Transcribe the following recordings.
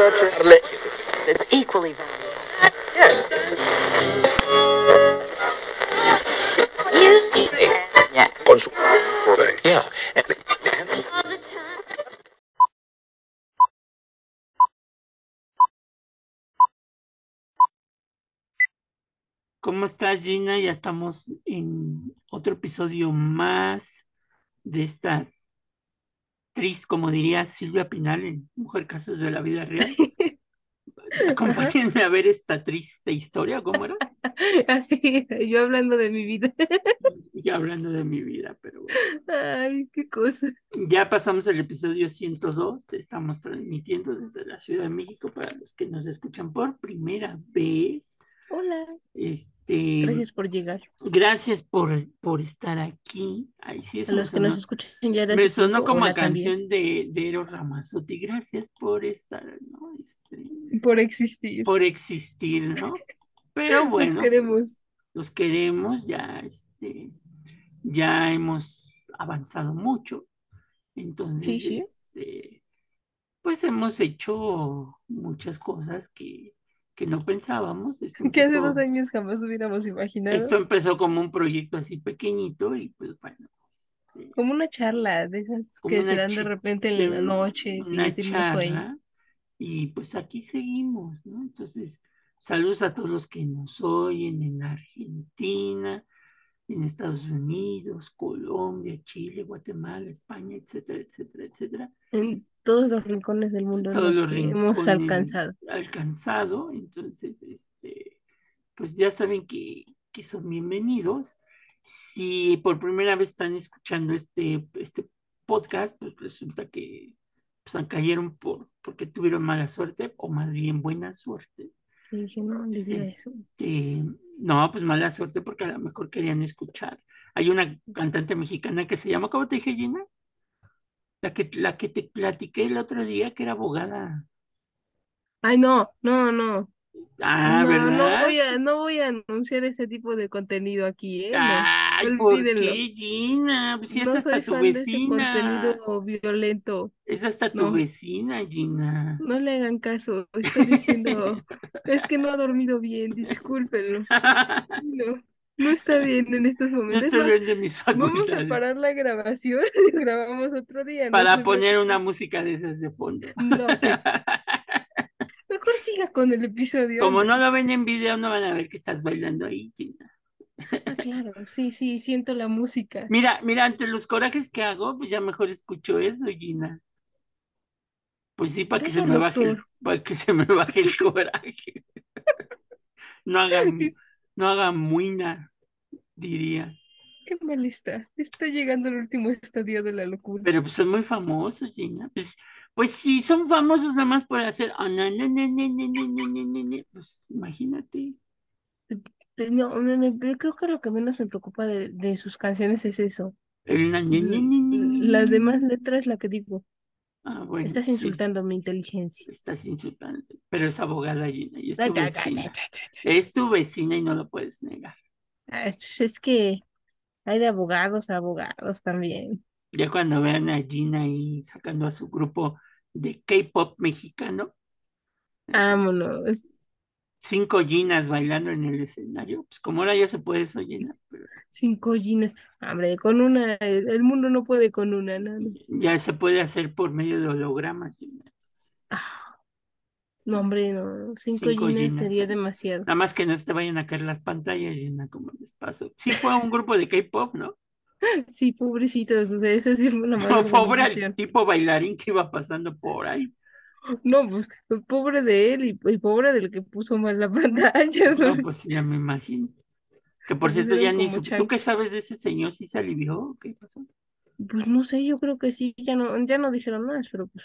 It's equally yeah. ¿Cómo estás, Gina? Ya estamos en otro episodio más de esta actriz, como diría Silvia Pinal en Mujer Casos de la Vida Real. Acompáñenme a ver esta triste historia, ¿cómo era? Así, yo hablando de mi vida. Ya hablando de mi vida, pero bueno. Ay, qué cosa. Ya pasamos el episodio 102, estamos transmitiendo desde la Ciudad de México para los que nos escuchan por primera vez. Hola. Este, Gracias por llegar. gracias por, por estar aquí. Ay, sí, A eso me los que nos escuchan ya de me sonó como a también. canción de, de Eros Ramazzotti. Gracias por estar, ¿no? Este, Por existir. por existir, ¿no? Pero Los bueno, queremos. los queremos, ya, este, ya hemos avanzado mucho. Entonces, Sí, sí. este, pues hemos hecho muchas cosas que, que no pensábamos. Esto Que hace dos años jamás hubiéramos imaginado. esto empezó como un proyecto así pequeñito y pues bueno, este, Como una charla de esas que se dan de repente en la noche, una sueño. charla y pues aquí seguimos, ¿no? Entonces, saludos a todos los que nos oyen en Argentina, en Estados Unidos, Colombia, Chile, Guatemala, España, etcétera, etcétera, etcétera. En todos los rincones del mundo Todos los hemos alcanzado. alcanzado, entonces, este, pues ya saben que, que son bienvenidos. Si por primera vez están escuchando este, este podcast, pues resulta que pues, cayeron por, porque tuvieron mala suerte, o más bien buena suerte. Yo no eso. Este, no, pues mala suerte porque a lo mejor querían escuchar. Hay una cantante mexicana que se llama, ¿cómo te dije, Gina? La que, la que te platiqué el otro día, que era abogada. Ay, no, no, no. Ah, No, voy a, no voy a anunciar ese tipo de contenido aquí, ¿eh? No, Ay, ¿por qué, Gina? Pues si es No hasta soy tu fan de ese vecina. contenido violento. Es hasta tu No. vecina, Gina. No le hagan caso. Estoy diciendo, es que no ha dormido bien, discúlpenlo. No, no está bien en estos No momentos. Es estoy bien mis vamos a parar la grabación grabamos otro día. no Para poner una música de esas de fondo. No, mejor siga con el episodio. Como no lo ven en video, no van a ver que estás bailando ahí, Gina. Ah, claro, sí, sí, siento la música. Mira, mira, ante los corajes que hago, pues ya mejor escucho eso, Gina. Pues sí, para que se me baje el, para que se me baje el coraje. No haga, no haga muina, diría. Qué mal está. Está llegando el último estadio de la locura. Pero pues son muy famosos, Gina. Pues, pues sí, son famosos nada más por hacer. Pues imagínate. No, no, no, yo creo que lo que menos me preocupa de, de sus canciones es eso. Las demás letras, la que digo. Ah, bueno, estás sí, insultando mi inteligencia. estás insultando. Pero es abogada, Gina, y es Ay, tu vecina. Es tu vecina y no lo puedes negar. Ah, Es que hay de abogados a abogados también. Ya cuando vean a Gina ahí sacando a su grupo de K-pop mexicano, Vámonos. Cinco Ginas bailando en el escenario, pues como ahora ya se puede eso, Gina, pero Cinco jeans. Hombre, con una, el, mundo no puede con una, no, no. ya se puede hacer por medio de hologramas. Ah, no, hombre, no. Cinco Cinco jeans, sería demasiado. Nada más que no se te vayan a caer las pantallas, Gina, como les pasó. Sí fue un grupo de K-pop, ¿no? Sí, pobrecitos, o sea, esa sí fue una mala Pobre el tipo bailarín que iba pasando por ahí. No, pues, pobre de él y, y pobre del que puso mal la pantalla, No, ¿no? pues ya me imagino. Que por cierto, ya ni supe. ¿Tú qué sabes de ese señor? ¿Sí se alivió? o ¿Qué pasó? Pues no sé, yo creo que sí, ya no, ya no dijeron más, pero pues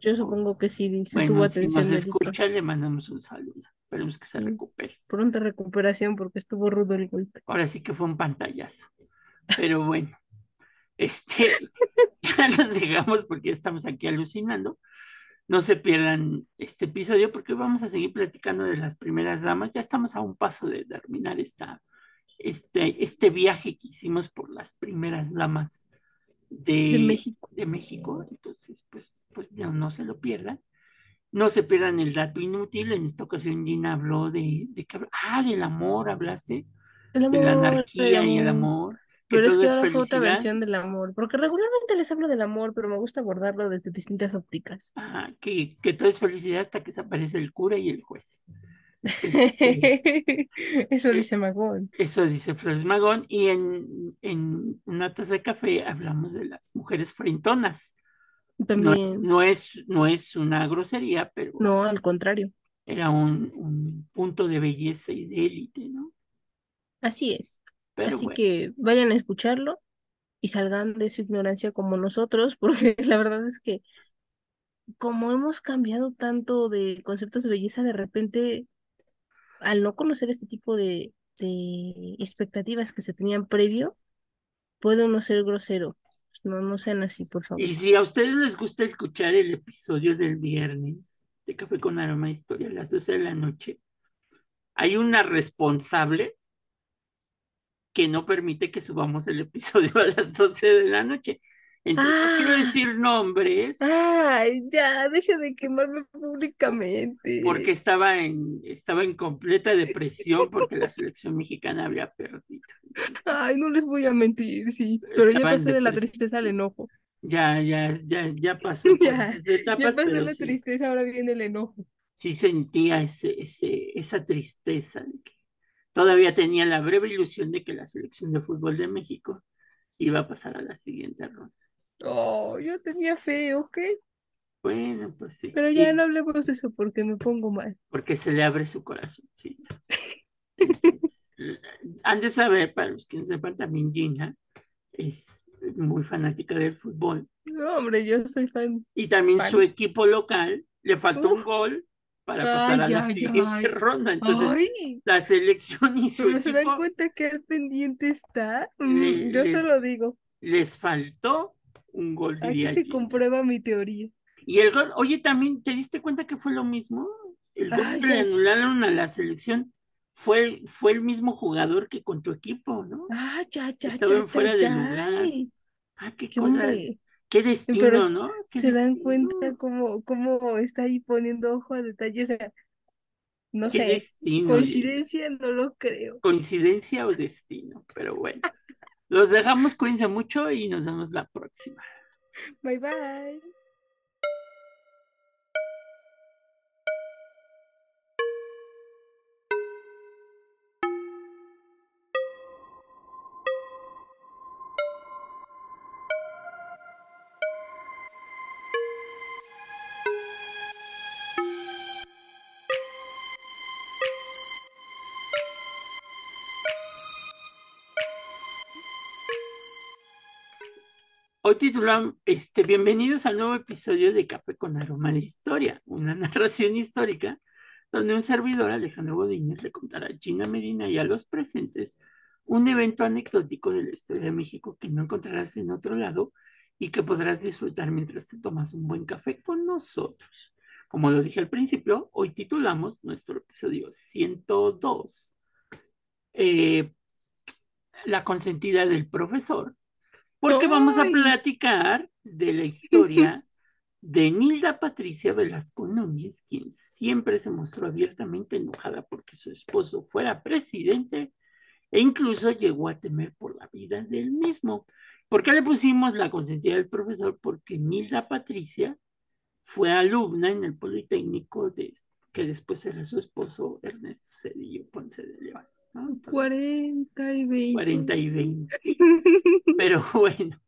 yo supongo que sí, tuvo Bueno, si atención nos médica. escucha, le mandamos un saludo. Esperemos que se Sí. recupere. Pronta recuperación porque estuvo rudo el golpe. Ahora sí que fue un pantallazo. Pero bueno, este, ya los dejamos porque ya estamos aquí alucinando. No se pierdan este episodio porque vamos a seguir platicando de las primeras damas. Ya estamos a un paso de terminar esta, este, este viaje que hicimos por las primeras damas de, De México. de México. Entonces, pues, pues ya no se lo pierdan. No se pierdan el dato inútil. En esta ocasión Gina habló de, de ah, del amor, hablaste. de la anarquía y el amor. Pero es que ahora fue otra versión del amor, porque regularmente les hablo del amor, pero me gusta abordarlo desde distintas ópticas. Ah, que, que todo es felicidad hasta que se aparece el cura y el juez. Este, eso eh, dice Magón. Eso dice Flores Magón. Y en, en una taza de café hablamos de las mujeres frentonas. También. No es, no es, una grosería, pero. No, al contrario. Era un, punto de belleza y de élite, ¿no? Así es. Así que vayan a escucharlo y salgan de su ignorancia como nosotros, porque la verdad es que como hemos cambiado tanto de conceptos de belleza, de repente, al no conocer este tipo de, de expectativas que se tenían previo, puede uno ser grosero. No, no sean así, por favor. Y si a ustedes les gusta escuchar el episodio del viernes de Café con Aroma Historia a las 12 de la noche, hay una responsable que no permite que subamos el episodio a las 12 de la noche. Entonces, no quiero ah. decir nombres. Ay, ya, deje de quemarme públicamente. Porque estaba en, estaba en completa depresión porque la selección mexicana había perdido. Ay, no les voy a mentir, sí. Pero ya pasé de la tristeza al enojo. Ya, ya, ya, ya pasé ya, etapas. Ya pasé la tristeza, ahora viene el enojo. Sí sentía ese, ese, esa tristeza todavía tenía la breve ilusión de que la selección de fútbol de México iba a pasar a la siguiente ronda. Oh, yo tenía fe, ¿ok? Bueno, pues sí. Pero ya no hablemos de eso porque me pongo mal. Porque se le abre su corazoncito. han de saber, para los que no sepan, también Gina es muy fanática del fútbol. No, hombre, yo soy fan. Y también su equipo local le faltó un gol para pasar a la siguiente ronda. Entonces, la selección y su Pero se dan cuenta que el pendiente está. Mm, yo se lo digo. Les faltó un gol Aquí se comprueba mi teoría. Y el gol, oye, también, ¿te diste cuenta que fue lo mismo? El gol que le anularon a la selección fue, fue el mismo jugador que con tu equipo, ¿no? Ah, ya, ya, Estaban fuera de lugar. Ah, qué, cosa, qué destino, ¿no? se dan cuenta cómo, cómo está ahí poniendo ojo a detalle, o sea, no sé, coincidencia no lo creo. Coincidencia o destino, pero bueno. Los dejamos, cuídense mucho y nos vemos la próxima. Bye bye. Hoy titulamos, este, bienvenidos al nuevo episodio de Café con Aroma de Historia, una narración histórica donde un servidor, Alejandro Godínez, le contará a Gina Medina y a los presentes un evento anecdótico de la historia de México que no encontrarás en otro lado y que podrás disfrutar mientras te tomas un buen café con nosotros. Como lo dije al principio, hoy titulamos nuestro episodio 102, eh, La consentida del profesor, porque vamos a platicar de la historia de Nilda Patricia Velasco Núñez, quien siempre se mostró abiertamente enojada porque su esposo fuera presidente e incluso llegó a temer por la vida del mismo. ¿Por qué le pusimos la consentida del profesor? Porque Nilda Patricia fue alumna en el Politécnico de, que después era su esposo Ernesto Cedillo Ponce de León. 40 y 20. 40 y 20. Pero bueno.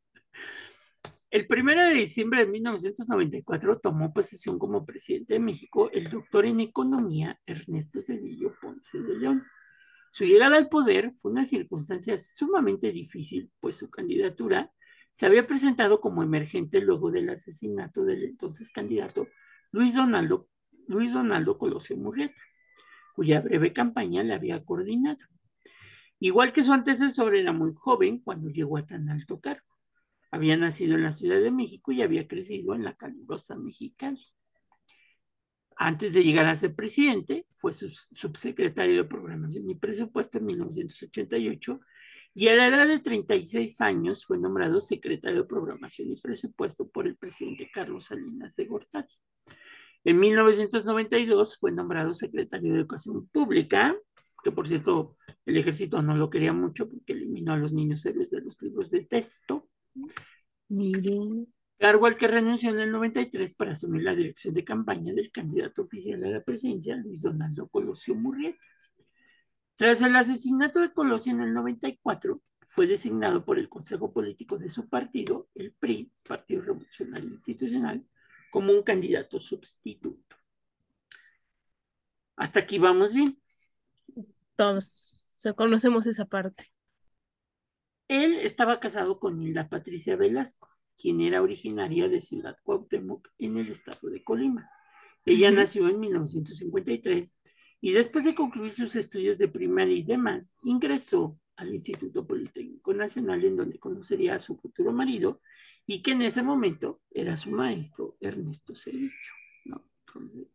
El primero de diciembre de 1994 tomó posesión como presidente de México el doctor en economía Ernesto Cedillo Ponce de León. Su llegada al poder fue una circunstancia sumamente difícil, pues su candidatura se había presentado como emergente luego del asesinato del entonces candidato Luis Donaldo, Luis Donaldo Colosio Murrieta cuya breve campaña le había coordinado. Igual que su antecesor, era muy joven cuando llegó a tan alto cargo. Había nacido en la Ciudad de México y había crecido en la calurosa Mexicali. Antes de llegar a ser presidente, fue subsecretario de Programación y Presupuesto en 1988 y a la edad de 36 años fue nombrado secretario de Programación y Presupuesto por el presidente Carlos Salinas de Gortari. En 1992 fue nombrado secretario de Educación Pública, que por cierto el ejército no lo quería mucho porque eliminó a los niños héroes de los libros de texto. Miren. Cargo al que renunció en el 93 para asumir la dirección de campaña del candidato oficial a la presidencia, Luis Donaldo Colosio Murrieta. Tras el asesinato de Colosio en el 94, fue designado por el Consejo Político de su partido, el PRI, Partido Revolucionario Institucional, como un candidato sustituto. Hasta aquí vamos bien. Todos conocemos esa parte. Él estaba casado con Hilda Patricia Velasco, quien era originaria de Ciudad Cuauhtémoc en el estado de Colima. Ella nació en 1953 y después de concluir sus estudios de primaria y demás, ingresó al Instituto Politécnico Nacional en donde conocería a su futuro marido y que en ese momento era su maestro Ernesto Cedillo, ¿no? Entonces,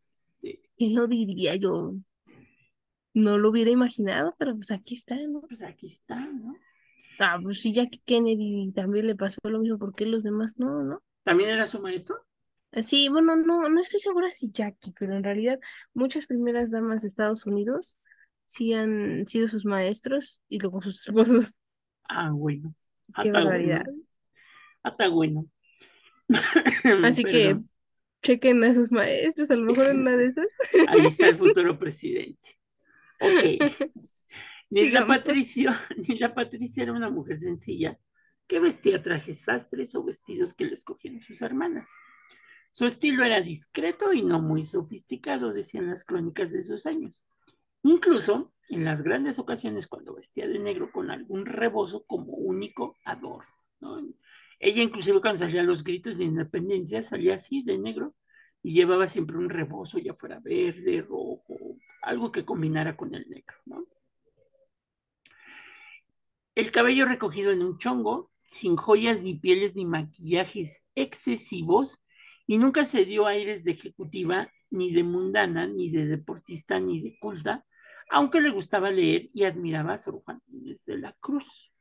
este... ¿Quién lo diría yo? No lo hubiera imaginado, pero pues aquí está, ¿no? Pues aquí está, ¿no? Ah, pues sí, Jackie Kennedy también le pasó lo mismo, ¿por qué los demás no, no? ¿También era su maestro? Sí, bueno, no, no estoy segura si Jackie, pero en realidad muchas primeras damas de Estados Unidos sí han sido sus maestros y luego sus esposos. Ah, bueno. Qué barbaridad. Hasta bueno. Así que chequen a sus maestros, a lo mejor en una de esas. Ahí está el futuro presidente. Ok. Nilda Patricio, Nilda Patricia era una mujer sencilla que vestía trajes sastres o vestidos que le escogían sus hermanas. Su estilo era discreto y no muy sofisticado, decían las crónicas de esos años. Incluso en las grandes ocasiones cuando vestía de negro con algún rebozo como único adorno. Ella inclusive cuando salía a los gritos de independencia salía así de negro y llevaba siempre un rebozo, ya fuera verde, rojo, algo que combinara con el negro. El cabello recogido en un chongo, sin joyas ni pieles ni maquillajes excesivos, y nunca se dio aires de ejecutiva, ni de mundana, ni de deportista, ni de culta, aunque le gustaba leer y admiraba a Sor Juan de la Cruz.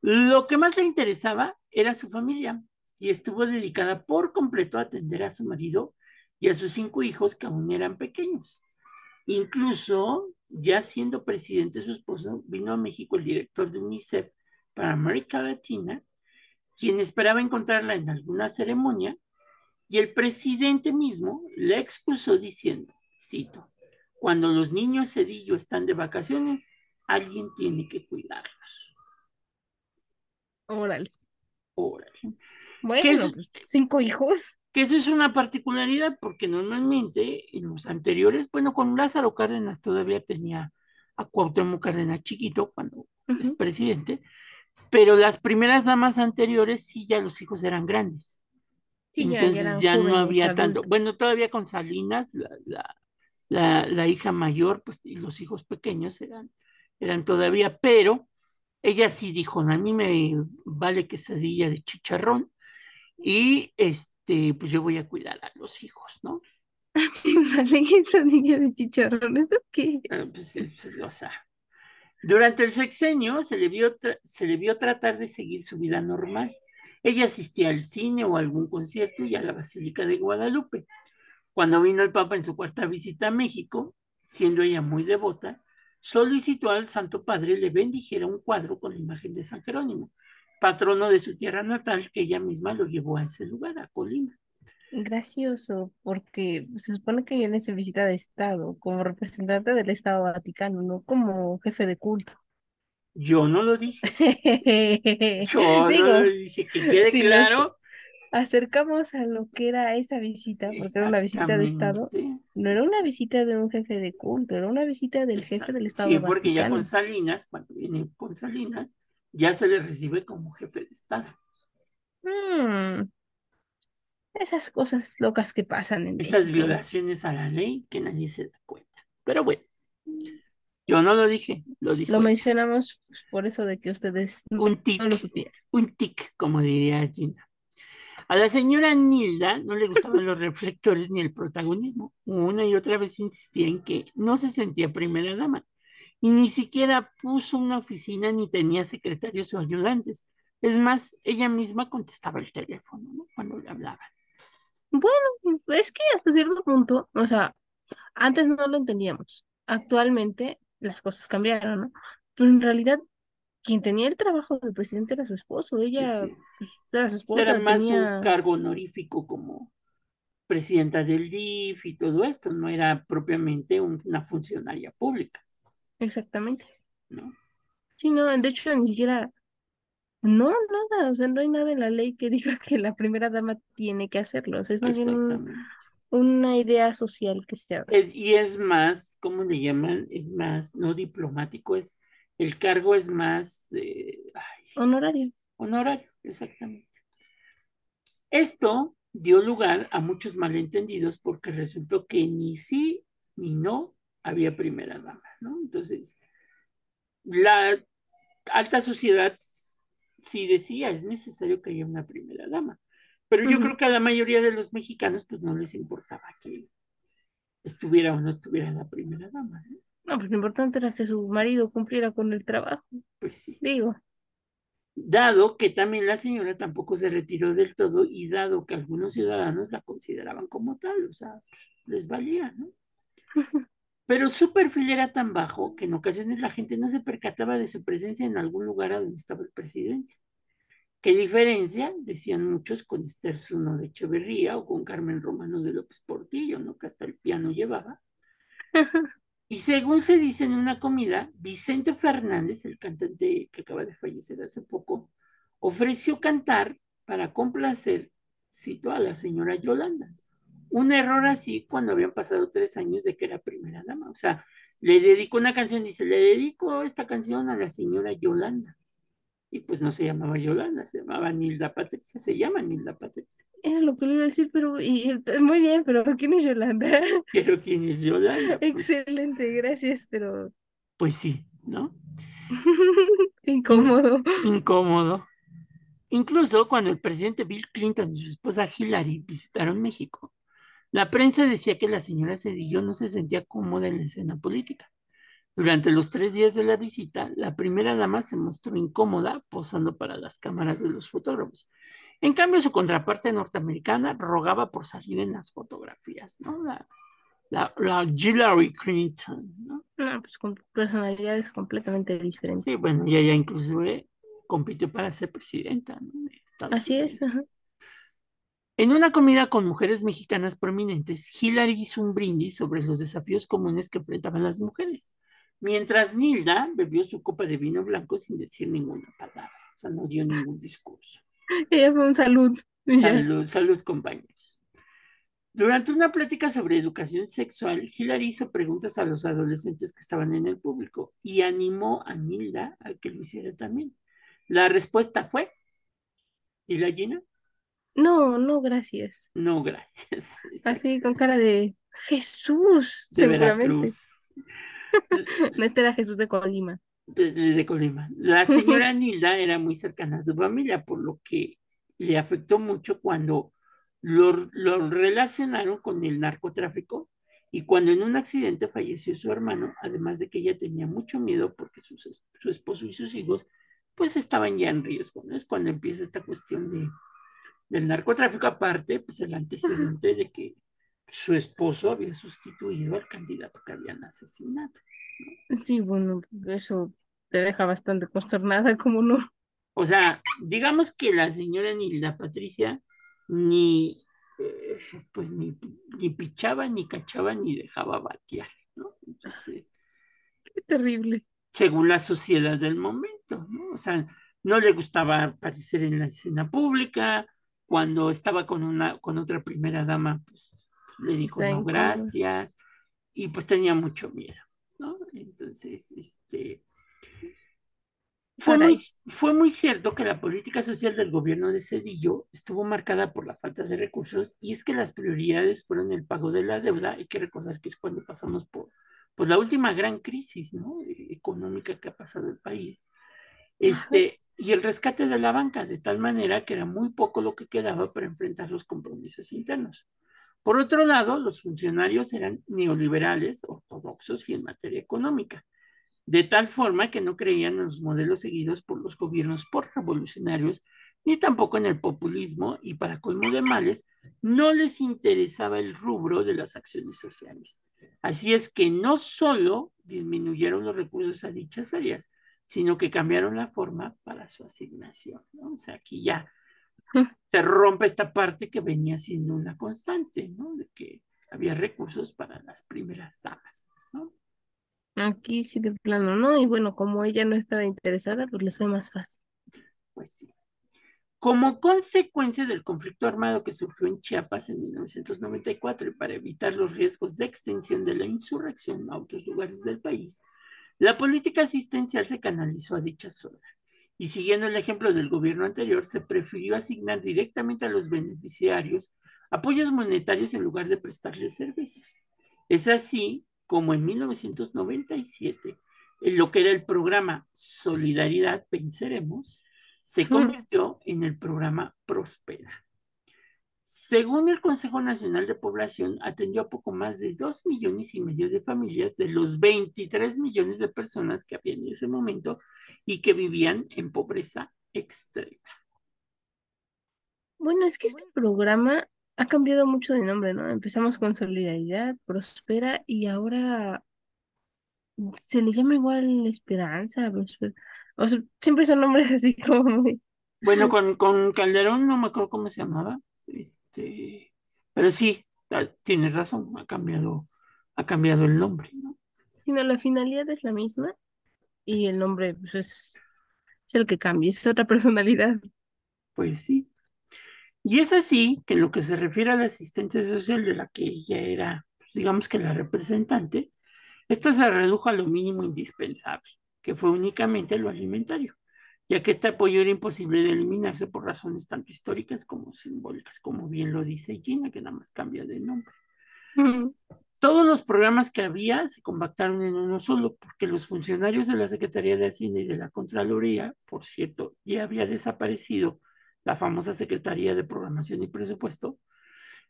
Lo que más le interesaba era su familia y estuvo dedicada por completo a atender a su marido y a sus cinco hijos que aún eran pequeños. Incluso, ya siendo presidente su esposo, vino a México el director de UNICEF para América Latina, quien esperaba encontrarla en alguna ceremonia, y el presidente mismo le excusó diciendo, cito, cuando los niños Cedillo están de vacaciones, alguien tiene que cuidarlos. Órale. Órale. Bueno, pues, cinco hijos. Que eso es una particularidad porque normalmente en los anteriores, bueno, con Lázaro Cárdenas todavía tenía a Cuauhtémoc Cárdenas chiquito cuando es presidente, pero las primeras damas anteriores sí ya los hijos eran grandes. Sí, Entonces ya, no había tanto. Bueno, todavía con Salinas, la, la, la, hija mayor, pues, y los hijos pequeños eran, eran todavía, pero ella sí dijo, a mí me vale quesadilla de chicharrón y este, pues yo voy a cuidar a los hijos, ¿no? vale quesadilla de chicharrón, ¿eso qué? Ah, pues, pues, o sea, durante el sexenio se le, vio se le vio tratar de seguir su vida normal. Ella asistía al cine o a algún concierto y a la Basílica de Guadalupe. Cuando vino el Papa en su cuarta visita a México, siendo ella muy devota, solicitó al Santo Padre le bendijera un cuadro con la imagen de San Jerónimo, patrono de su tierra natal, que ella misma lo llevó a ese lugar, a Colima. Gracioso, porque se supone que viene esa visita de Estado, como representante del Estado Vaticano, no como jefe de culto. Yo no lo dije. Yo no lo dije, que quede claro acercamos a lo que era esa visita, porque era una visita de Estado, no era una visita de un jefe de culto, era una visita del jefe del Estado. Sí, porque ya con Salinas, cuando viene con Salinas, ya se le recibe como jefe de Estado. Mm. Esas cosas locas que pasan en Esas violaciones a la ley que nadie se da cuenta. Pero bueno, yo no lo dije, lo dije. Lo mencionamos por eso de que ustedes un no lo supieran. Un tic, como diría Gina. A la señora Nilda no le gustaban los reflectores ni el protagonismo. Una y otra vez insistía en que no se sentía primera dama y ni siquiera puso una oficina ni tenía secretarios o ayudantes. Es más, ella misma contestaba el teléfono cuando le hablaban. Bueno, es que hasta cierto punto, o sea, antes no lo entendíamos. Actualmente las cosas cambiaron, ¿no? Pero en realidad quien tenía el trabajo del presidente era su esposo, ella pues, era su esposa. Era más un cargo honorífico como presidenta del DIF y todo esto, no era propiamente una funcionaria pública. Exactamente. ¿No? Sí, no, de hecho ni siquiera, no, nada, o sea, no hay nada en la ley que diga que la primera dama tiene que hacerlo, o sea, es más una idea social que se abre. y es más, ¿cómo le llaman? Es más, no diplomático, es el cargo es más... Eh, honorario. Honorario, exactamente. Esto dio lugar a muchos malentendidos porque resultó que ni sí ni no había primera dama, ¿no? Entonces, la alta sociedad sí decía, es necesario que haya una primera dama, pero yo creo que a la mayoría de los mexicanos pues no les importaba que estuviera o no estuviera la primera dama, ¿no? No, pues lo importante era que su marido cumpliera con el trabajo. Pues sí. Digo. Dado que también la señora tampoco se retiró del todo y dado que algunos ciudadanos la consideraban como tal, o sea, les valía, ¿no? Pero su perfil era tan bajo que en ocasiones la gente no se percataba de su presencia en algún lugar a donde estaba el presidente. ¿Qué diferencia? Decían muchos con Esther Zuno de Echeverría o con Carmen Romano de López Portillo, ¿no? Que hasta el piano llevaba. Y según se dice en una comida, Vicente Fernández, el cantante que acaba de fallecer hace poco, ofreció cantar para complacer, cito, a la señora Yolanda. Un error así cuando habían pasado tres años de que era primera dama. O sea, le dedicó una canción, dice, le dedico esta canción a la señora Yolanda y pues no se llamaba Yolanda, se llamaba Nilda Patricia, se llama Nilda Patricia. Era lo que le iba a decir, pero y, muy bien, pero ¿quién es Yolanda? Pero ¿quién es Yolanda? Pues Excelente, gracias, pero... Pues sí, ¿no? Incómodo. Incómodo. Incluso cuando el presidente Bill Clinton y su esposa Hillary visitaron México, la prensa decía que la señora Cedillo no se sentía cómoda en la escena política durante los tres días de la visita, la primera dama se mostró incómoda posando para las cámaras de los fotógrafos. En cambio, su contraparte norteamericana rogaba por salir en las fotografías, ¿no? La, la, Hillary Clinton, ¿no? No, pues con personalidades completamente diferentes. Sí, bueno, y ella inclusive compitió para ser presidenta, ¿no? Así es, ajá. En una comida con mujeres mexicanas prominentes, Hillary hizo un brindis sobre los desafíos comunes que enfrentaban las mujeres mientras Nilda bebió su copa de vino blanco sin decir ninguna palabra, o sea, no dio ningún discurso. Ella fue un salud. Salud, salud, compañeros. Durante una plática sobre educación sexual, Hillary hizo preguntas a los adolescentes que estaban en el público y animó a Nilda a que lo hiciera también. La respuesta fue, ¿y la Gina? No, no, gracias. No, gracias. Así con cara de Jesús, de seguramente. No, este era Jesús de Colima. De, Colima. La señora Nilda era muy cercana a su familia, por lo que le afectó mucho cuando lo, lo relacionaron con el narcotráfico y cuando en un accidente falleció su hermano, además de que ella tenía mucho miedo porque su, su esposo y sus hijos pues estaban ya en riesgo, ¿no? Es cuando empieza esta cuestión de, del narcotráfico, aparte, pues el antecedente de que su esposo había sustituido al candidato que habían asesinado. Sí, bueno, eso te deja bastante consternada, como no? O sea, digamos que la señora ni la Patricia ni eh, pues ni, ni, pichaba, ni cachaba, ni dejaba batear, ¿no? Entonces. Qué terrible. Según la sociedad del momento, ¿no? O sea, no le gustaba aparecer en la escena pública, cuando estaba con una, con otra primera dama, pues le dijo no gracias y pues tenía mucho miedo, ¿no? Entonces, este, fue muy, fue muy, cierto que la política social del gobierno de Cedillo estuvo marcada por la falta de recursos y es que las prioridades fueron el pago de la deuda. Hay que recordar que es cuando pasamos por pues, la última gran crisis ¿no? económica que ha pasado el país. Este, y el rescate de la banca, de tal manera que era muy poco lo que quedaba para enfrentar los compromisos internos. Por otro lado, los funcionarios eran neoliberales, ortodoxos y en materia económica, de tal forma que no creían en los modelos seguidos por los gobiernos por revolucionarios ni tampoco en el populismo y para colmo de males, no les interesaba el rubro de las acciones sociales. Así es que no solo disminuyeron los recursos a dichas áreas, sino que cambiaron la forma para su asignación. ¿no? O sea, aquí ya se rompe esta parte que venía siendo una constante, ¿no? De que había recursos para las primeras damas, ¿no? Aquí sí de plano, ¿no? Y bueno, como ella no estaba interesada, pues les fue más fácil. Pues sí. Como consecuencia del conflicto armado que surgió en Chiapas en 1994 y para evitar los riesgos de extensión de la insurrección a otros lugares del país, la política asistencial se canalizó a dicha zona y siguiendo el ejemplo del gobierno anterior, se prefirió asignar directamente a los beneficiarios apoyos monetarios en lugar de prestarles servicios. Es así como en 1997, en lo que era el programa Solidaridad Venceremos, se convirtió en el programa Prospera. Según el Consejo Nacional de Población, atendió a poco más de dos millones y medio de familias de los 23 millones de personas que había en ese momento y que vivían en pobreza extrema. Bueno, es que este programa ha cambiado mucho de nombre, ¿no? Empezamos con Solidaridad, Prospera y ahora se le llama igual Esperanza, O sea, siempre son nombres así como muy... Bueno, con, con Calderón no me acuerdo cómo se llamaba. Este, pero sí, ah, tienes razón, ha cambiado, ha cambiado el nombre, ¿no? Sino la finalidad es la misma y el nombre pues, es, es el que cambia, es otra personalidad. Pues sí. Y es así que en lo que se refiere a la asistencia social de la que ella era, pues, digamos que la representante, esta se redujo a lo mínimo indispensable, que fue únicamente lo alimentario ya que este apoyo era imposible de eliminarse por razones tanto históricas como simbólicas, como bien lo dice Gina, que nada más cambia de nombre. Todos los programas que había se compactaron en uno solo, porque los funcionarios de la Secretaría de Hacienda y de la Contraloría, por cierto, ya había desaparecido la famosa Secretaría de Programación y Presupuesto,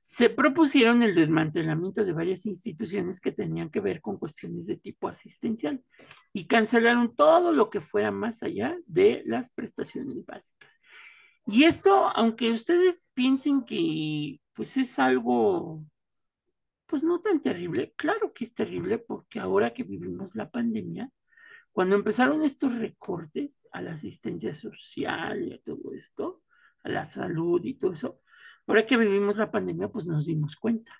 se propusieron el desmantelamiento de varias instituciones que tenían que ver con cuestiones de tipo asistencial y cancelaron todo lo que fuera más allá de las prestaciones básicas. Y esto, aunque ustedes piensen que pues es algo pues no tan terrible, claro que es terrible porque ahora que vivimos la pandemia, cuando empezaron estos recortes a la asistencia social y a todo esto, a la salud y todo eso, Ahora que vivimos la pandemia, pues nos dimos cuenta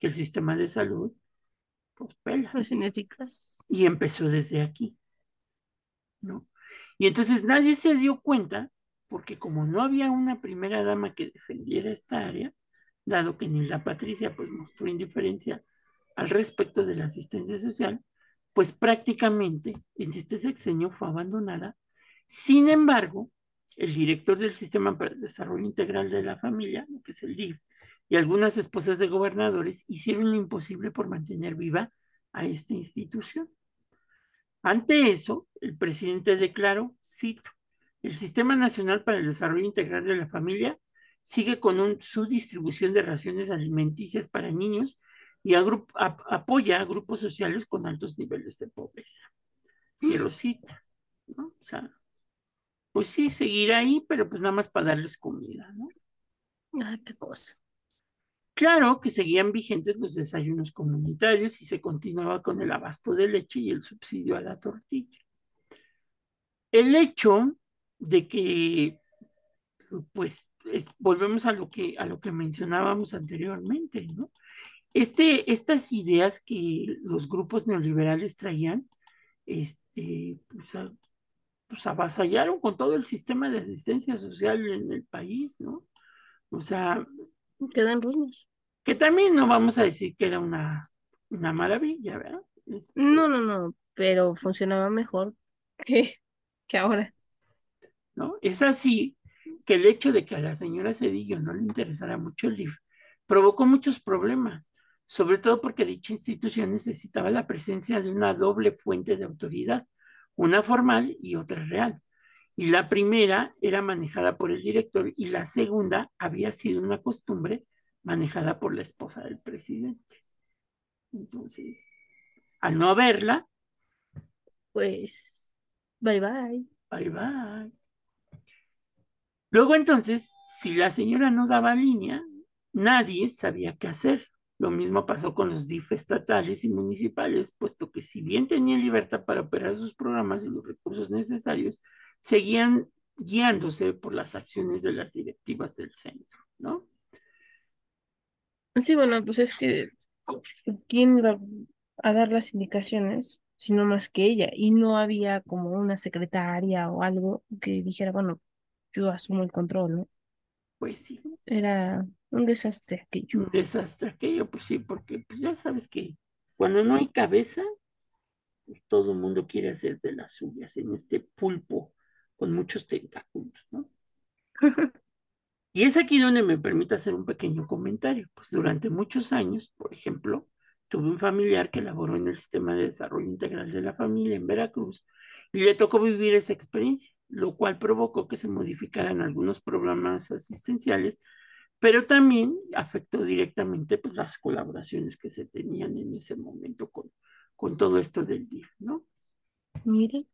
que el sistema de salud, pues pela. Es ineficaz. Y empezó desde aquí, ¿no? Y entonces nadie se dio cuenta, porque como no había una primera dama que defendiera esta área, dado que ni la Patricia pues mostró indiferencia al respecto de la asistencia social, pues prácticamente en este sexenio fue abandonada. Sin embargo, el director del Sistema para el Desarrollo Integral de la Familia, que es el DIF, y algunas esposas de gobernadores hicieron lo imposible por mantener viva a esta institución. Ante eso, el presidente declaró, cito, el Sistema Nacional para el Desarrollo Integral de la Familia sigue con su distribución de raciones alimenticias para niños y apoya a grupos sociales con altos niveles de pobreza. Cierro cita. ¿no? O sea, pues sí, seguir ahí, pero pues nada más para darles comida, ¿no? Ah, qué cosa. Claro que seguían vigentes los desayunos comunitarios y se continuaba con el abasto de leche y el subsidio a la tortilla. El hecho de que, pues, volvemos a lo que, a lo que mencionábamos anteriormente, ¿no? Este, estas ideas que los grupos neoliberales traían, este, pues, pues avasallaron con todo el sistema de asistencia social en el país, ¿no? O sea... Quedan ruinas. Que también no vamos a decir que era una, una maravilla, ¿verdad? Este no, no, no, pero funcionaba mejor que, que ahora. ¿No? Es así que el hecho de que a la señora Cedillo no le interesara mucho el DIF provocó muchos problemas, sobre todo porque dicha institución necesitaba la presencia de una doble fuente de autoridad, una formal y otra real. Y la primera era manejada por el director y la segunda había sido una costumbre manejada por la esposa del presidente. Entonces, al no haberla, pues, bye bye. Bye bye. Luego entonces, si la señora no daba línea, nadie sabía qué hacer. Lo mismo pasó con los DIF estatales y municipales, puesto que si bien tenían libertad para operar sus programas y los recursos necesarios, seguían guiándose por las acciones de las directivas del centro, ¿no? Sí, bueno, pues es que ¿quién iba a dar las indicaciones? Sino más que ella. Y no había como una secretaria o algo que dijera, bueno, yo asumo el control, ¿no? Pues sí. Era un desastre aquello. Un desastre aquello, pues sí, porque pues ya sabes que cuando no hay cabeza, pues, todo el mundo quiere hacer de las suyas en este pulpo con muchos tentáculos, ¿no? y es aquí donde me permite hacer un pequeño comentario. Pues durante muchos años, por ejemplo, tuve un familiar que laboró en el sistema de desarrollo integral de la familia en Veracruz y le tocó vivir esa experiencia, lo cual provocó que se modificaran algunos programas asistenciales, pero también afectó directamente pues, las colaboraciones que se tenían en ese momento con, con todo esto del DIF, ¿no? Mire.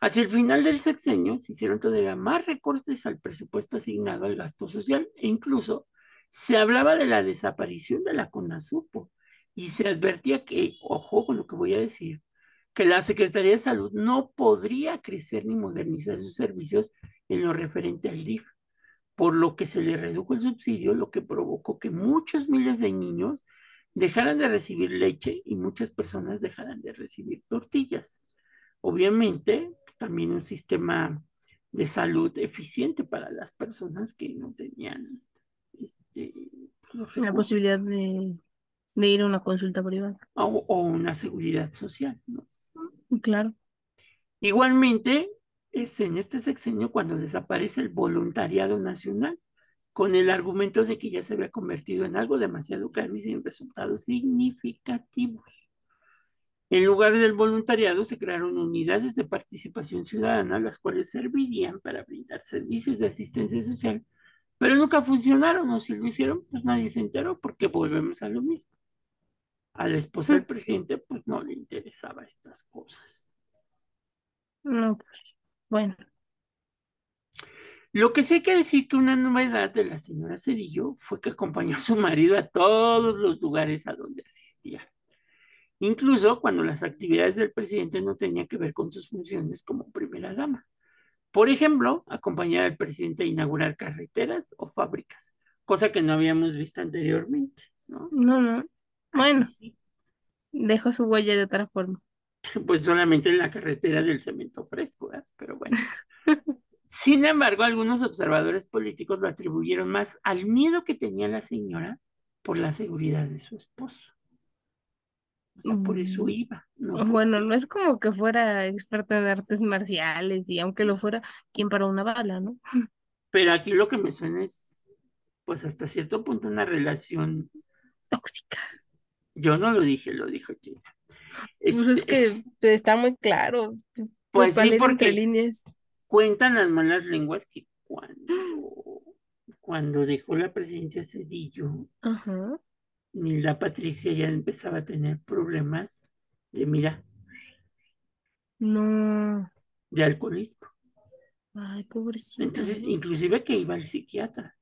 Hacia el final del sexenio se hicieron todavía más recortes al presupuesto asignado al gasto social e incluso se hablaba de la desaparición de la CONASUPO y se advertía que, ojo con lo que voy a decir, que la Secretaría de Salud no podría crecer ni modernizar sus servicios en lo referente al DIF, por lo que se le redujo el subsidio, lo que provocó que muchos miles de niños dejaran de recibir leche y muchas personas dejaran de recibir tortillas. Obviamente, también un sistema de salud eficiente para las personas que no tenían este, la posibilidad de, ir a una consulta privada. O, o, una seguridad social, ¿no? Claro. Igualmente, es en este sexenio cuando desaparece el voluntariado nacional, con el argumento de que ya se había convertido en algo demasiado caro y sin resultados significativos. En lugar del voluntariado se crearon unidades de participación ciudadana, las cuales servirían para brindar servicios de asistencia social, pero nunca funcionaron, o si lo hicieron, pues nadie se enteró, porque volvemos a lo mismo. A la esposa del presidente, pues no le interesaba estas cosas. No, pues, bueno. Lo que sí hay que decir que una novedad de la señora Cedillo fue que acompañó a su marido a todos los lugares a donde asistía incluso cuando las actividades del presidente no tenían que ver con sus funciones como primera dama. Por ejemplo, acompañar al presidente a inaugurar carreteras o fábricas, cosa que no habíamos visto anteriormente, ¿no? No, no. Bueno, sí. dejó su huella de otra forma. Pues solamente en la carretera del cemento fresco, ¿eh? pero bueno. Sin embargo, algunos observadores políticos lo atribuyeron más al miedo que tenía la señora por la seguridad de su esposo. O sea, por eso mm, iba. ¿no? Bueno, no es como que fuera experta en artes marciales y aunque lo fuera, ¿quién para una bala, no? Pero aquí lo que me suena es, pues hasta cierto punto, una relación tóxica. Yo no lo dije, lo dijo Gina. Pues es que está muy claro. Pues sí, porque líneas. cuentan las malas lenguas que cuando, cuando dejó la presidencia Cedillo, Ajá ni la Patricia ya empezaba a tener problemas de, mira, no, de alcoholismo. Ay, pobrecito. Entonces, inclusive que iba al psiquiatra,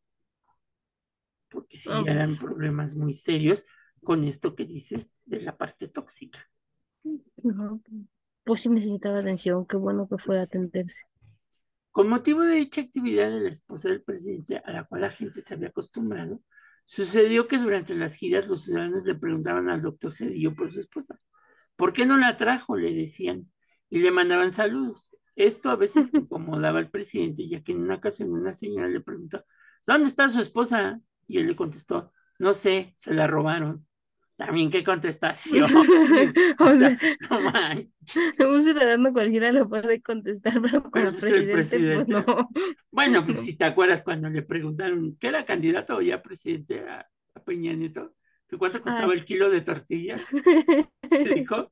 porque si ya eran problemas muy serios con esto que dices de la parte tóxica. Pues sí necesitaba atención, qué bueno que fuera a atenderse. Con motivo de dicha actividad de la esposa del presidente, a la cual la gente se había acostumbrado, Sucedió que durante las giras los ciudadanos le preguntaban al doctor Cedillo por su esposa. ¿Por qué no la trajo? Le decían. Y le mandaban saludos. Esto a veces incomodaba al presidente, ya que en una ocasión una señora le preguntó, ¿dónde está su esposa? Y él le contestó, no sé, se la robaron. También qué contestación. o, sea, no Un ciudadano cualquiera lo puede contestar, pero con el, presidente, pues no. Bueno, pues si te acuerdas cuando le preguntaron que era candidato o ya presidente a, Peña Nieto, que cuánto costaba el kilo de tortilla. ¿Qué dijo?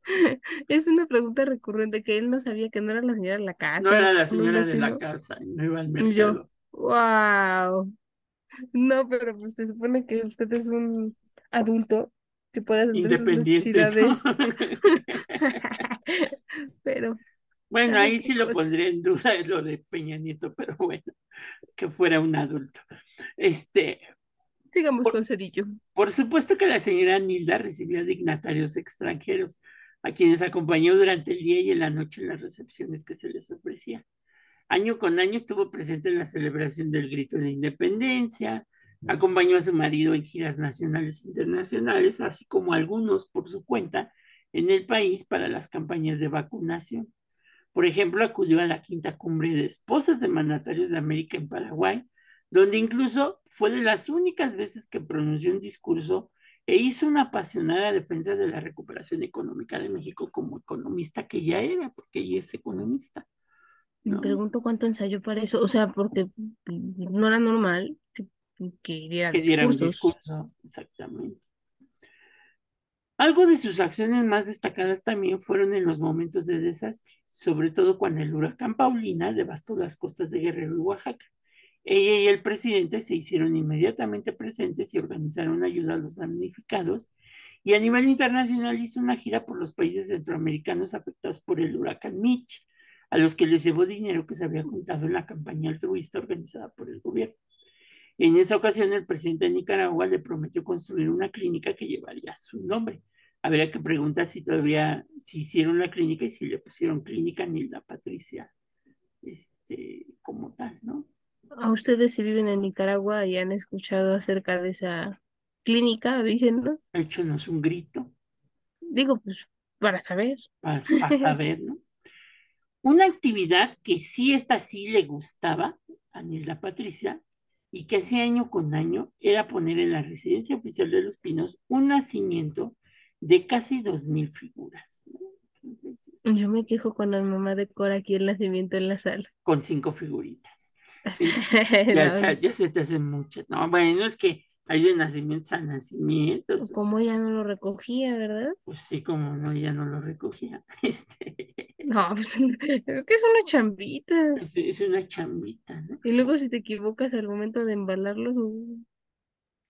Es una pregunta recurrente que él no sabía que no era la señora de la casa. No era la señora de la casa, no iba al mercado. Yo, wow. No, pero pues se supone que usted es un adulto que puedas hacer sus necesidades. Pero Bueno, ahí sí lo pondría en duda lo de Peña Nieto, pero bueno, que fuera un adulto. Este. Digamos con Cedillo. Por supuesto que la señora Nilda recibía dignatarios extranjeros, a quienes acompañó durante el día y en la noche en las recepciones que se les ofrecía. Año con año estuvo presente en la celebración del grito de independencia, acompañó a su marido en giras nacionales e internacionales, así como algunos por su cuenta en el país para las campañas de vacunación. Por ejemplo, acudió a la quinta cumbre de esposas de mandatarios de América en Paraguay, donde incluso fue de las únicas veces que pronunció un discurso e hizo una apasionada defensa de la recuperación económica de México como economista que ya era, porque ella es economista. Me pregunto cuánto ensayó para eso, o sea, porque no era normal que, que diera, que diera un discurso, exactamente. Algo de sus acciones más destacadas también fueron en los momentos de desastre, sobre todo cuando el huracán Paulina devastó las costas de Guerrero y Oaxaca. Ella y el presidente se hicieron inmediatamente presentes y organizaron ayuda a los damnificados y a nivel internacional hizo una gira por los países centroamericanos afectados por el huracán Mitch, a los que les llevó dinero que se había juntado en la campaña altruista organizada por el gobierno. En esa ocasión, el presidente de Nicaragua le prometió construir una clínica que llevaría su nombre. Habría que preguntar si todavía, si hicieron la clínica y si le pusieron clínica Nilda Patricia, este, como tal, ¿no? A ustedes si viven en Nicaragua y han escuchado acerca de esa clínica, avísenos. Échenos un grito. Digo, pues, para saber. Para, para saber, ¿no? Una actividad que sí, esta sí le gustaba a Nilda Patricia y que hacía año con año era poner en la residencia oficial de Los Pinos un nacimiento de casi dos mil figuras. Yo me quejo cuando mi mamá decora aquí el nacimiento en la sala. Con cinco figuritas. ya, se te hace mucho. No, bueno, es que hay de nacimientos a nacimientos. Como ella no lo recogía, ¿verdad? Pues sí, como no, ella no lo recogía. Este... No, pues es que es una chambita. Es, una chambita, ¿no? Y luego si te equivocas al momento de embalarlos,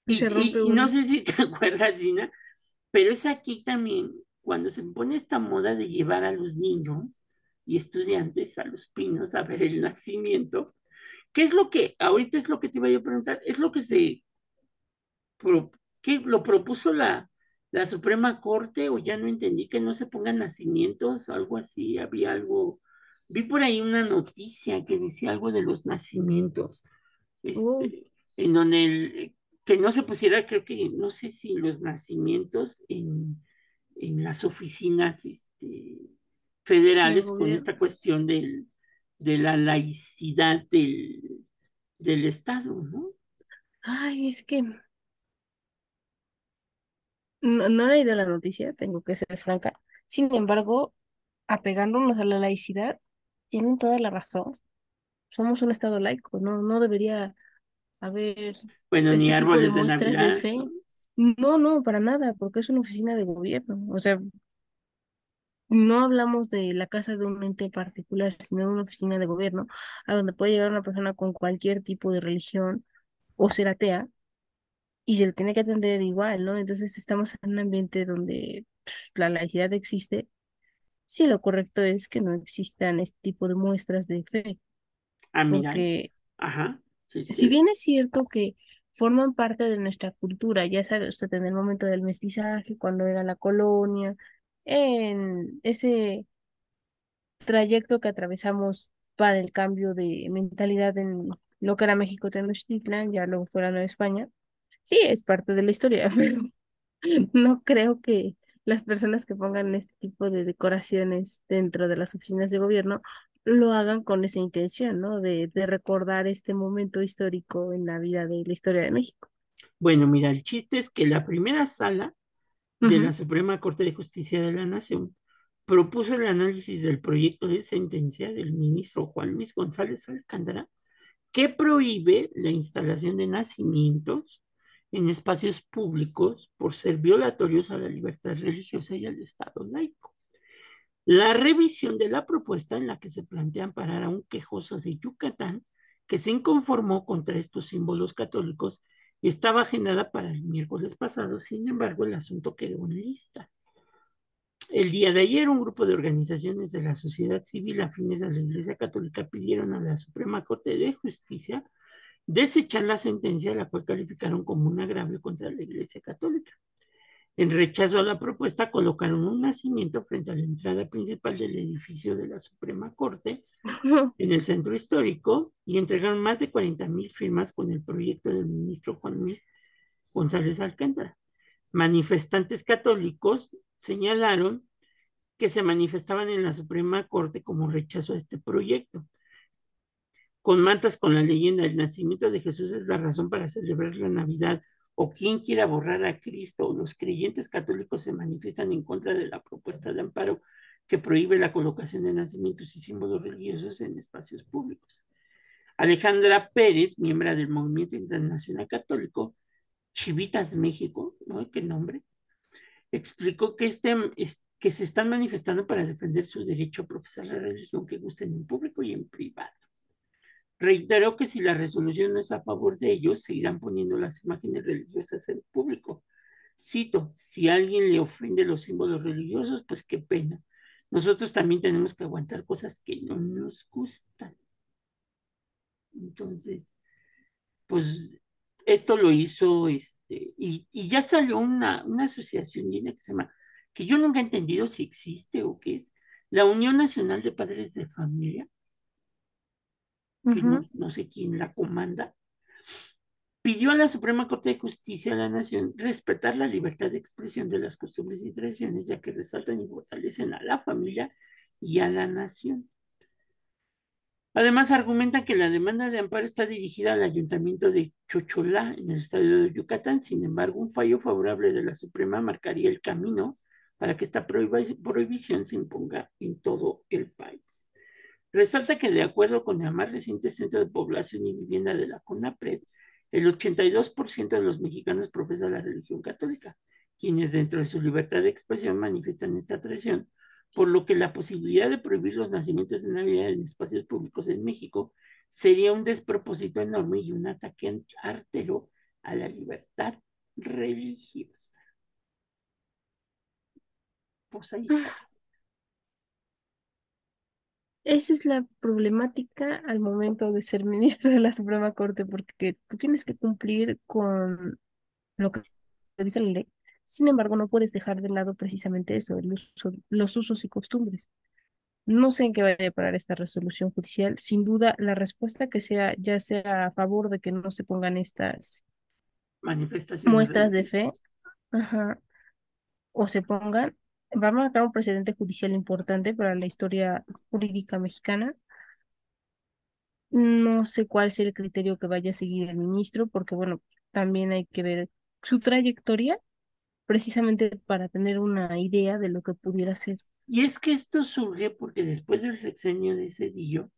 y, se rompe y, no sé si te acuerdas, Gina, pero es aquí también cuando se pone esta moda de llevar a los niños y estudiantes a los pinos a ver el nacimiento. ¿Qué es lo que, ahorita es lo que te iba a preguntar, es lo que se ¿qué lo propuso la, la Suprema Corte o ya no entendí que no se pongan nacimientos o algo así? Había algo, vi por ahí una noticia que decía algo de los nacimientos, este, en donde el, que no se pusiera, creo que, no sé si los nacimientos en, en las oficinas este, federales con esta cuestión del, de la laicidad del, del Estado, ¿no? Ay, es que no, no he leído la noticia, tengo que ser franca. Sin embargo, apegándonos a la laicidad, tienen toda la razón. Somos un estado laico, no, no debería haber bueno, ni este árboles de, de fe. No, no, para nada, porque es una oficina de gobierno. O sea, no hablamos de la casa de un ente particular, sino de una oficina de gobierno, a donde puede llegar una persona con cualquier tipo de religión o ser atea y se le tiene que atender igual, ¿no? Entonces estamos en un ambiente donde pues, la laicidad existe. Sí, lo correcto es que no existan este tipo de muestras de fe. Ah, mira. Porque, Ajá. Si bien es cierto que forman parte de nuestra cultura, ya sabes, usted en el momento del mestizaje, cuando era la colonia, en ese trayecto que atravesamos para el cambio de mentalidad en lo que era México Tenochtitlan, ya luego fuera Nueva España, sí es parte de la historia, pero no creo que las personas que pongan este tipo de decoraciones dentro de las oficinas de gobierno lo hagan con esa intención, ¿no? De, de recordar este momento histórico en la vida de la historia de México. Bueno, mira, el chiste es que la primera sala de la Suprema Corte de Justicia de la Nación propuso el análisis del proyecto de sentencia del ministro Juan Luis González Alcántara que prohíbe la instalación de nacimientos en espacios públicos por ser violatorios a la libertad religiosa y al Estado laico. La revisión de la propuesta en la que se plantea amparar a un quejoso de Yucatán que se inconformó contra estos símbolos católicos estaba agendada para el miércoles pasado, sin embargo el asunto quedó en lista. El día de ayer, un grupo de organizaciones de la sociedad civil afines a la Iglesia Católica pidieron a la Suprema Corte de Justicia desechar la sentencia, la cual calificaron como un agravio contra la Iglesia Católica. En rechazo a la propuesta, colocaron un nacimiento frente a la entrada principal del edificio de la Suprema Corte en el centro histórico y entregaron más de 40 mil firmas con el proyecto del ministro Juan Luis González Alcántara. Manifestantes católicos señalaron que se manifestaban en la Suprema Corte como rechazo a este proyecto. Con mantas con la leyenda del nacimiento de Jesús es la razón para celebrar la Navidad o quien quiera borrar a Cristo, los creyentes católicos se manifiestan en contra de la propuesta de amparo que prohíbe la colocación de nacimientos y símbolos religiosos en espacios públicos. Alejandra Pérez, miembro del Movimiento Internacional Católico, Chivitas México, ¿no? ¿Qué nombre? explicó que, este, que se están manifestando para defender su derecho a profesar la religión que gusten en público y en privado. Reiteró que si la resolución no es a favor de ellos, seguirán poniendo las imágenes religiosas en público. Cito, si alguien le ofende los símbolos religiosos, pues qué pena. Nosotros también tenemos que aguantar cosas que no nos gustan. Entonces, pues esto lo hizo, este, y, ya salió una, una asociación que se llama, que yo nunca he entendido si existe o qué es, la Unión Nacional de Padres de Familia, que no, sé quién la comanda, pidió a la Suprema Corte de Justicia de la Nación respetar la libertad de expresión de las costumbres y tradiciones, ya que resaltan y fortalecen a la familia y a la nación. Además, argumenta que la demanda de amparo está dirigida al ayuntamiento de Chocholá, en el estado de Yucatán. Sin embargo, un fallo favorable de la Suprema marcaría el camino para que esta prohibición se imponga en todo el país. Resalta que de acuerdo con el más reciente Centro de Población y Vivienda de la CONAPRED, el 82% de los mexicanos profesan la religión católica, quienes dentro de su libertad de expresión manifiestan esta tradición por lo que la posibilidad de prohibir los nacimientos de Navidad en espacios públicos en México sería un despropósito enorme y un ataque artero a la libertad religiosa. Pues ahí está. Esa es la problemática al momento de ser ministro de la Suprema Corte, porque tú tienes que cumplir con lo que dice la ley, sin embargo, no puedes dejar de lado precisamente eso, los usos y costumbres. No sé en qué vaya a parar esta resolución judicial. Sin duda, la respuesta que sea, ya sea a favor de que no se pongan estas manifestaciones muestras de fe, o se pongan, va a marcar un precedente judicial importante para la historia jurídica mexicana. No sé cuál será el criterio que vaya a seguir el ministro, porque bueno, también hay que ver su trayectoria precisamente para tener una idea de lo que pudiera ser. Y es que esto surge porque después del sexenio de Cedillo,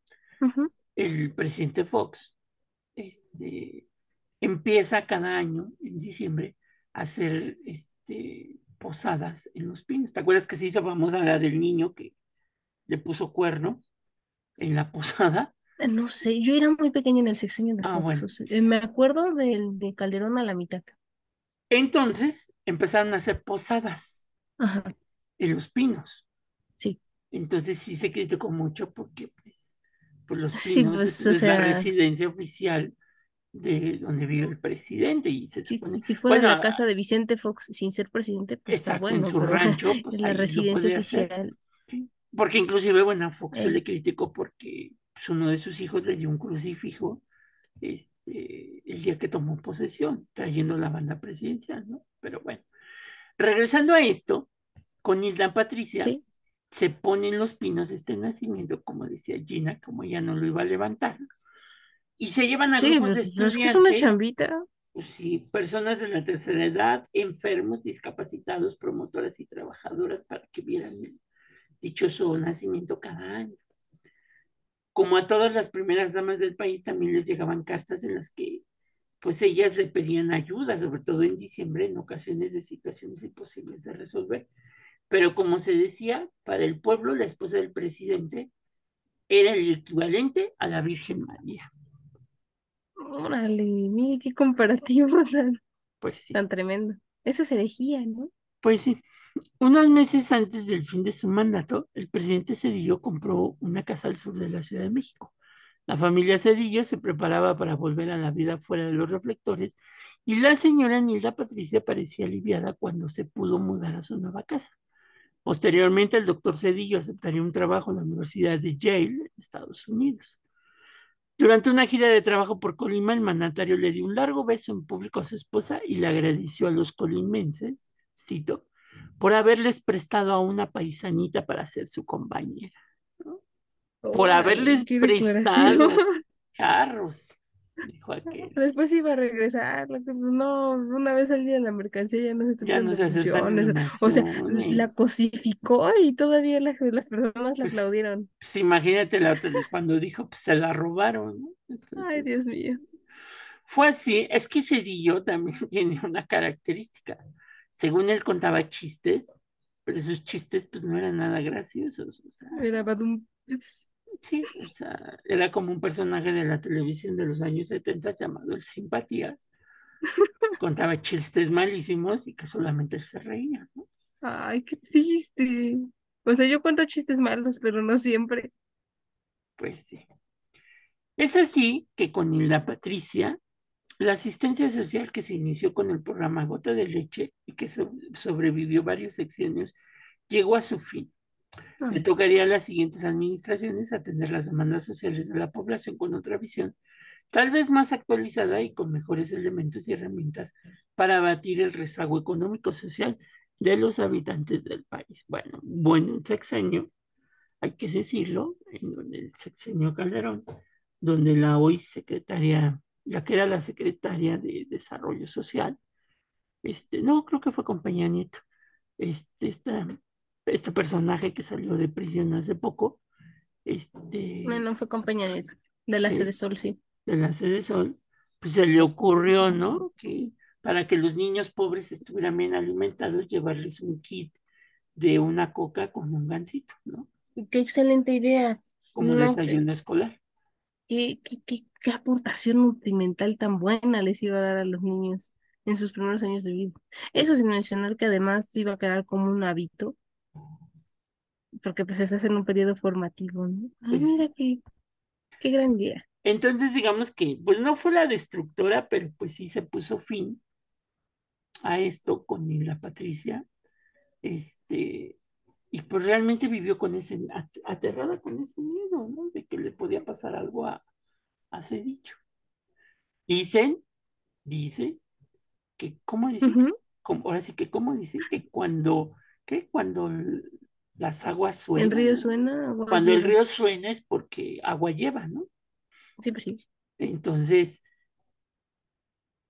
el presidente Fox este, empieza cada año, en diciembre, a hacer este, posadas en los pinos. ¿Te acuerdas que se hizo famosa la del niño que le puso cuerno en la posada? Eh, no sé, yo era muy pequeña en el sexenio de ah, Fox. Eh, me acuerdo del de Calderón a la mitad. Entonces empezaron a hacer posadas en los pinos. Sí. Entonces sí se criticó mucho porque pues, pues los pinos pues, es, la residencia oficial de donde vive el presidente y se si fuera la casa de Vicente Fox sin ser presidente pues bueno, en su rancho pues la residencia oficial. Porque inclusive bueno Fox se le criticó porque pues, uno de sus hijos le dio un crucifijo este, el día que tomó posesión, trayendo la banda presidencial, ¿no? Pero bueno, regresando a esto, con Hilda Patricia, se ponen los pinos este nacimiento, como decía Gina, como ella no lo iba a levantar, y se llevan a grupos de pues, estudiantes. Es una chambita. Sí, personas de la tercera edad, enfermos, discapacitados, promotoras y trabajadoras para que vieran el dichoso nacimiento cada año como a todas las primeras damas del país, también les llegaban cartas en las que pues ellas le pedían ayuda, sobre todo en diciembre, en ocasiones de situaciones imposibles de resolver. Pero como se decía, para el pueblo la esposa del presidente era el equivalente a la Virgen María. Órale, mire qué comparativo tan, pues sí. tan tremendo. Eso se decía, ¿no? Pues sí. Unos meses antes del fin de su mandato, el presidente Cedillo compró una casa al sur de la Ciudad de México. La familia Cedillo se preparaba para volver a la vida fuera de los reflectores y la señora Nilda Patricia parecía aliviada cuando se pudo mudar a su nueva casa. Posteriormente, el doctor Cedillo aceptaría un trabajo en la Universidad de Yale, Estados Unidos. Durante una gira de trabajo por Colima, el mandatario le dio un largo beso en público a su esposa y le agradeció a los colimenses, cito, por haberles prestado a una paisanita para ser su compañera. por haberles prestado carros. Dijo aquel. Después iba a regresar, no, una vez al día la mercancía ya no se ya no se O sea, la cosificó y todavía las personas la pues, aplaudieron. Pues imagínate la, cuando dijo, pues se la robaron. Ay, Dios mío. Fue así, es que Cedillo también tiene una característica. Según él contaba chistes, pero esos chistes pues no eran nada graciosos. O sea, Era un... Sí, o sea, era como un personaje de la televisión de los años 70 llamado el Simpatías. Contaba chistes malísimos y que solamente él se reía, ¿no? Ay, qué triste. O sea, yo cuento chistes malos, pero no siempre. Pues sí. Es así que con Hilda Patricia, la asistencia social que se inició con el programa Gota de Leche y que sobrevivió varios sexenios, llegó a su fin. Ah. Le tocaría a las siguientes administraciones atender las demandas sociales de la población con otra visión, tal vez más actualizada y con mejores elementos y herramientas para abatir el rezago económico-social de los habitantes del país. Bueno, el sexenio, hay que decirlo, en el sexenio Calderón, donde la hoy secretaria, ya que era la secretaria de Desarrollo Social, este, no, creo que fue compañía Nieto, este, esta este personaje que salió de prisión hace poco. Este, no fue compañía de la sede Sol, sí. De la sede Sol, pues se le ocurrió, ¿no? Que para que los niños pobres estuvieran bien alimentados, llevarles un kit de una coca con un gansito, ¿no? Qué excelente idea. Como desayuno escolar. Qué, qué, qué, qué, aportación nutrimental tan buena les iba a dar a los niños en sus primeros años de vida. Eso sin mencionar que además iba a quedar como un hábito porque pues estás en un periodo formativo, ¿no? Ay, mira qué, qué gran día. Entonces, digamos que, pues no fue la destructora, pero pues sí se puso fin a esto con la Patricia. Este, y pues realmente vivió con ese, aterrada con ese miedo, ¿no? De que le podía pasar algo a, a dicho. Dicen, dicen, que, ¿cómo dicen? ahora sí que, ¿cómo dicen? Que cuando, que cuando las aguas suenan. El río suena. Cuando el río suena es porque agua lleva, ¿no? Sí, pues sí. Entonces,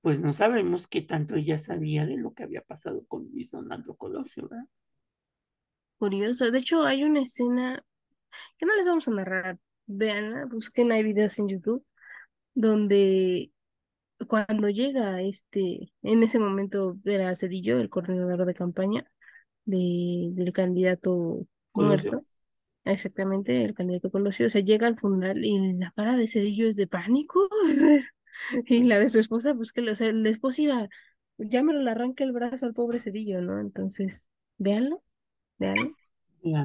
pues no sabemos qué tanto ella sabía de lo que había pasado con Luis Donaldo Colosio, ¿verdad? Curioso. De hecho, hay una escena que no les vamos a narrar. Veanla, busquen, hay videos en YouTube donde cuando llega este, en ese momento era Cedillo, el coordinador de campaña, de, del candidato muerto. Exactamente, el candidato Colosio. O sea, llega al funeral y la cara de Cedillo es de pánico. y la de su esposa, pues que, o sea, la esposa iba, ya me lo arranca el brazo al pobre Cedillo, ¿no? Entonces, véanlo, véanlo.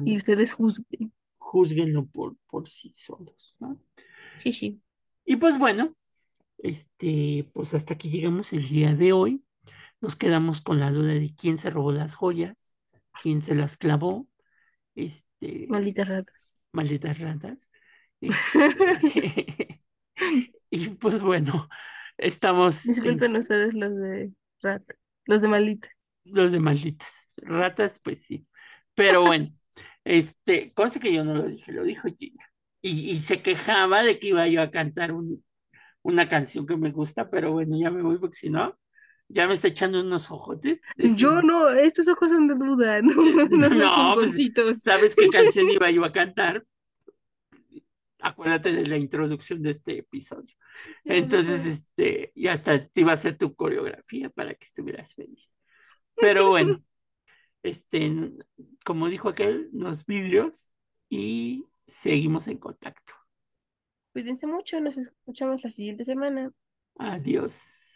Y ustedes juzguen. Juzguenlo por, por sí solos, ¿no? Sí, sí. Y pues bueno, este, pues hasta aquí llegamos el día de hoy. Nos quedamos con la duda de quién se robó las joyas quién se las clavó. Este, malditas ratas. Malditas ratas. Este, y pues bueno, estamos. Disculpen ustedes los de ratas, los de malditas. Los de malditas. Ratas, pues sí. Pero bueno, este, cosa que yo no lo dije, lo dijo Gina. Y, y se quejaba de que iba yo a cantar un, una canción que me gusta, pero bueno, ya me voy porque si no, ya me está echando unos ojotes. Yo no, estos ojos son de duda, no, no, no pues, ¿Sabes qué canción iba yo a cantar? Acuérdate de la introducción de este episodio. Entonces, este, y hasta te iba a hacer tu coreografía para que estuvieras feliz. Pero bueno, este, como dijo aquel, los vidrios y seguimos en contacto. Cuídense mucho, nos escuchamos la siguiente semana. Adiós.